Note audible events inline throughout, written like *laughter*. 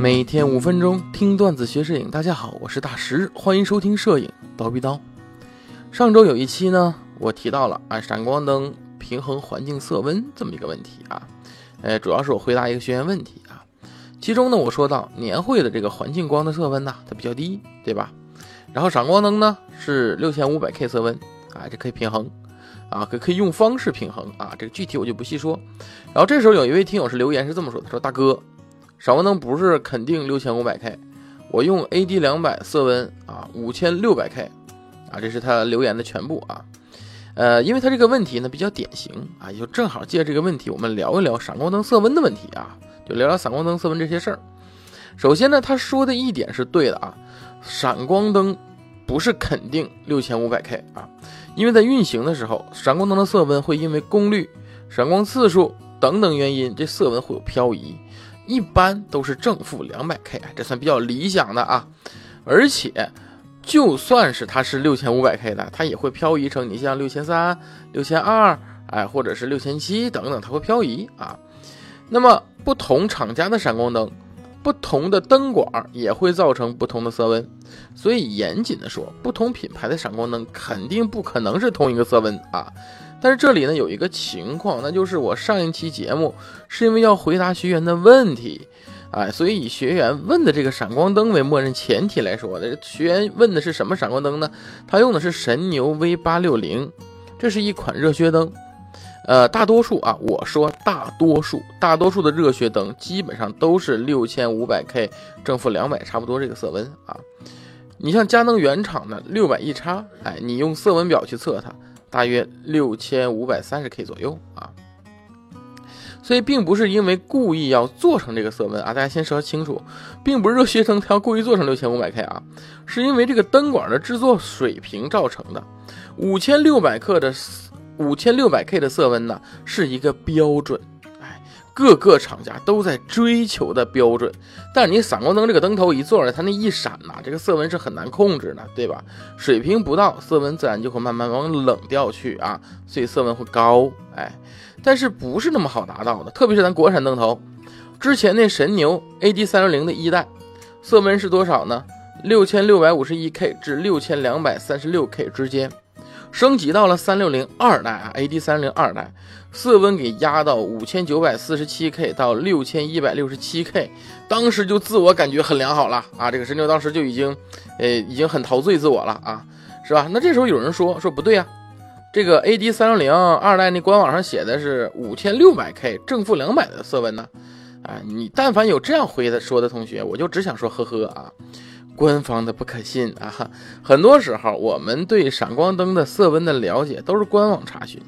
每天五分钟听段子学摄影，大家好，我是大石，欢迎收听摄影刀逼刀。上周有一期呢，我提到了啊闪光灯平衡环境色温这么一个问题啊，呃，主要是我回答一个学员问题啊。其中呢，我说到年会的这个环境光的色温呢，它比较低，对吧？然后闪光灯呢是六千五百 K 色温啊，这可以平衡啊，可可以用方式平衡啊，这个具体我就不细说。然后这时候有一位听友是留言是这么说的：说大哥。闪光灯不是肯定六千五百 K，我用 AD 两百色温啊五千六百 K，啊这是他留言的全部啊，呃因为他这个问题呢比较典型啊，也就正好借这个问题我们聊一聊闪光灯色温的问题啊，就聊聊闪光灯色温这些事儿。首先呢他说的一点是对的啊，闪光灯不是肯定六千五百 K 啊，因为在运行的时候，闪光灯的色温会因为功率、闪光次数等等原因，这色温会有漂移。一般都是正负两百 K，这算比较理想的啊。而且，就算是它是六千五百 K 的，它也会漂移成你像六千三、六千二，哎，或者是六千七等等，它会漂移啊。那么，不同厂家的闪光灯，不同的灯管也会造成不同的色温。所以，严谨的说，不同品牌的闪光灯肯定不可能是同一个色温啊。但是这里呢有一个情况，那就是我上一期节目是因为要回答学员的问题，哎，所以以学员问的这个闪光灯为默认前提来说，的学员问的是什么闪光灯呢？他用的是神牛 V 八六零，这是一款热靴灯，呃，大多数啊，我说大多数，大多数的热靴灯基本上都是六千五百 K 正负两百，差不多这个色温啊。你像佳能原厂的六百 E 叉，哎，你用色温表去测它。大约六千五百三十 K 左右啊，所以并不是因为故意要做成这个色温啊，大家先说清楚，并不是热学灯它要故意做成六千五百 K 啊，是因为这个灯管的制作水平造成的。五千六百克的五千六百 K 的色温呢，是一个标准。各个厂家都在追求的标准，但是你闪光灯这个灯头一做出来，它那一闪呐，这个色温是很难控制的，对吧？水平不到，色温自然就会慢慢往冷掉去啊，所以色温会高，哎，但是不是那么好达到的，特别是咱国产灯头，之前那神牛 AD 三六零的一代，色温是多少呢？六千六百五十一 K 至六千两百三十六 K 之间。升级到了三六零二代啊，AD 三零二代，色温给压到五千九百四十七 K 到六千一百六十七 K，当时就自我感觉很良好了啊，这个神牛当时就已经，呃，已经很陶醉自我了啊，是吧？那这时候有人说说不对呀，这个 AD 三六零二代那官网上写的是五千六百 K 正负两百的色温呢，啊，你但凡有这样回的说的同学，我就只想说呵呵啊。官方的不可信 *laughs* 啊！很多时候，我们对闪光灯的色温的了解都是官网查询。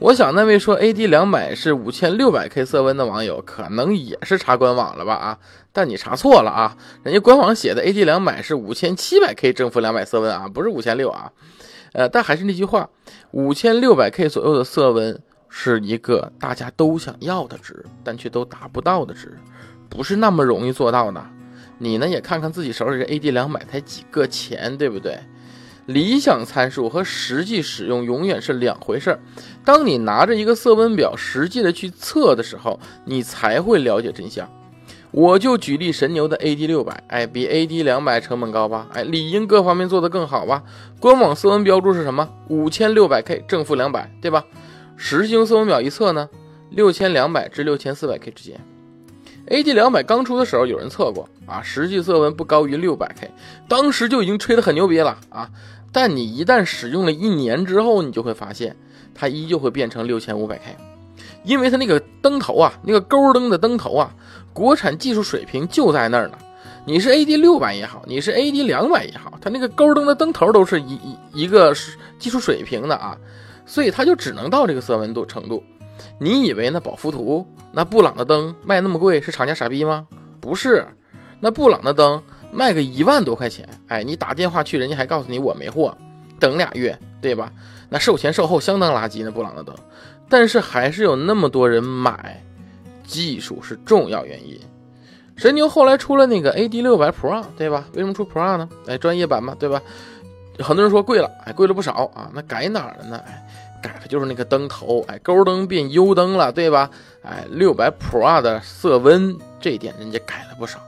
我想那位说 AD 两百是五千六百 K 色温的网友，可能也是查官网了吧？啊，但你查错了啊！人家官网写的 AD 两百是五千七百 K 正负两百色温啊，不是五千六啊。呃，但还是那句话，五千六百 K 左右的色温是一个大家都想要的值，但却都达不到的值，不是那么容易做到的。你呢也看看自己手里这 AD 两百才几个钱，对不对？理想参数和实际使用永远是两回事儿。当你拿着一个色温表实际的去测的时候，你才会了解真相。我就举例神牛的 AD 六百，哎，比 AD 两百成本高吧？哎，理应各方面做得更好吧？官网色温标注是什么？五千六百 K 正负两百，对吧？实际用色温表一测呢，六千两百至六千四百 K 之间。AD 两百刚出的时候，有人测过啊，实际色温不高于六百 K，当时就已经吹得很牛逼了啊。但你一旦使用了一年之后，你就会发现它依旧会变成六千五百 K，因为它那个灯头啊，那个钩灯的灯头啊，国产技术水平就在那儿呢。你是 AD 六百也好，你是 AD 两百也好，它那个钩灯的灯头都是一一一个技术水平的啊，所以它就只能到这个色温度程度。你以为那宝福图、那布朗的灯卖那么贵是厂家傻逼吗？不是，那布朗的灯卖个一万多块钱，哎，你打电话去，人家还告诉你我没货，等俩月，对吧？那售前售后相当垃圾，那布朗的灯，但是还是有那么多人买，技术是重要原因。神牛后来出了那个 AD 六百 Pro，对吧？为什么出 Pro 呢？哎，专业版嘛，对吧？很多人说贵了，哎，贵了不少啊。那改哪儿了呢？哎。改的就是那个灯头，哎，勾灯变 U 灯了，对吧？哎，六百 Pro 的色温这一点人家改了不少。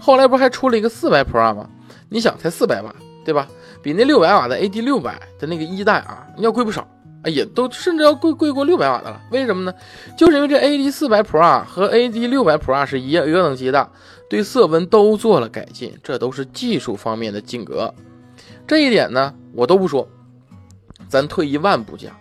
后来不还出了一个四百 Pro 吗？你想才四百瓦，对吧？比那六百瓦的 AD 六百的那个一代啊，要贵不少哎，也都甚至要贵贵过六百瓦的了。为什么呢？就是因为这 AD 四百 Pro 和 AD 六百 Pro 是一一个等级的，对色温都做了改进，这都是技术方面的进格。这一点呢，我都不说，咱退一万步讲，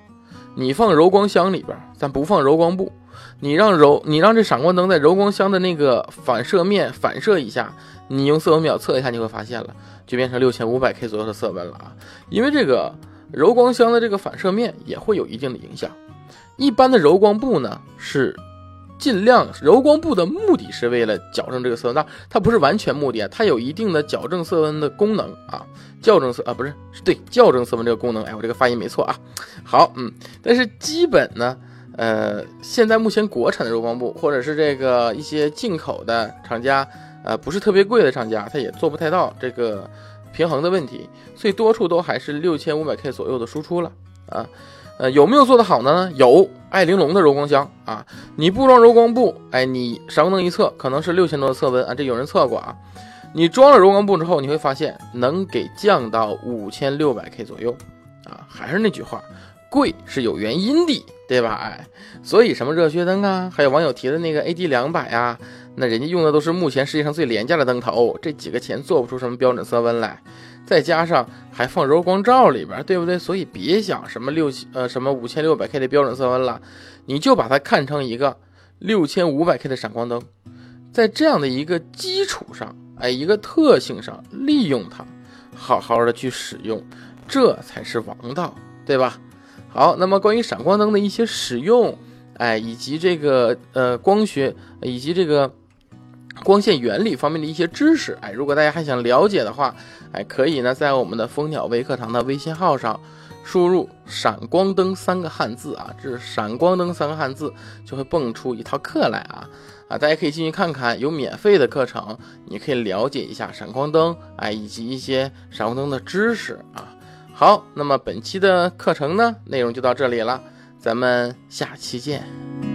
你放柔光箱里边，咱不放柔光布，你让柔，你让这闪光灯在柔光箱的那个反射面反射一下，你用色温表测一下，你会发现了。就变成六千五百 K 左右的色温了啊，因为这个柔光箱的这个反射面也会有一定的影响。一般的柔光布呢是尽量柔光布的目的是为了矫正这个色温，那它不是完全目的啊，它有一定的矫正色温的功能啊，校正色啊不是对校正色温这个功能，哎我这个发音没错啊。好，嗯，但是基本呢，呃，现在目前国产的柔光布或者是这个一些进口的厂家。呃，不是特别贵的厂家，它也做不太到这个平衡的问题，所以多处都还是六千五百 K 左右的输出了啊。呃，有没有做得好呢？有，爱玲珑的柔光箱啊，你不装柔光布，哎，你闪光灯一测，可能是六千多的色温啊，这有人测过啊。你装了柔光布之后，你会发现能给降到五千六百 K 左右啊。还是那句话，贵是有原因的，对吧？哎，所以什么热血灯啊，还有网友提的那个 AD 两百啊。那人家用的都是目前世界上最廉价的灯头，这几个钱做不出什么标准色温来，再加上还放柔光罩里边，对不对？所以别想什么六呃什么五千六百 K 的标准色温了，你就把它看成一个六千五百 K 的闪光灯，在这样的一个基础上，哎，一个特性上利用它，好好的去使用，这才是王道，对吧？好，那么关于闪光灯的一些使用，哎，以及这个呃光学，以及这个。光线原理方面的一些知识，哎，如果大家还想了解的话，哎，可以呢在我们的蜂鸟微课堂的微信号上输入“闪光灯”三个汉字啊，这“闪光灯”三个汉字就会蹦出一套课来啊啊，大家可以进去看看，有免费的课程，你可以了解一下闪光灯，哎，以及一些闪光灯的知识啊。好，那么本期的课程呢内容就到这里了，咱们下期见。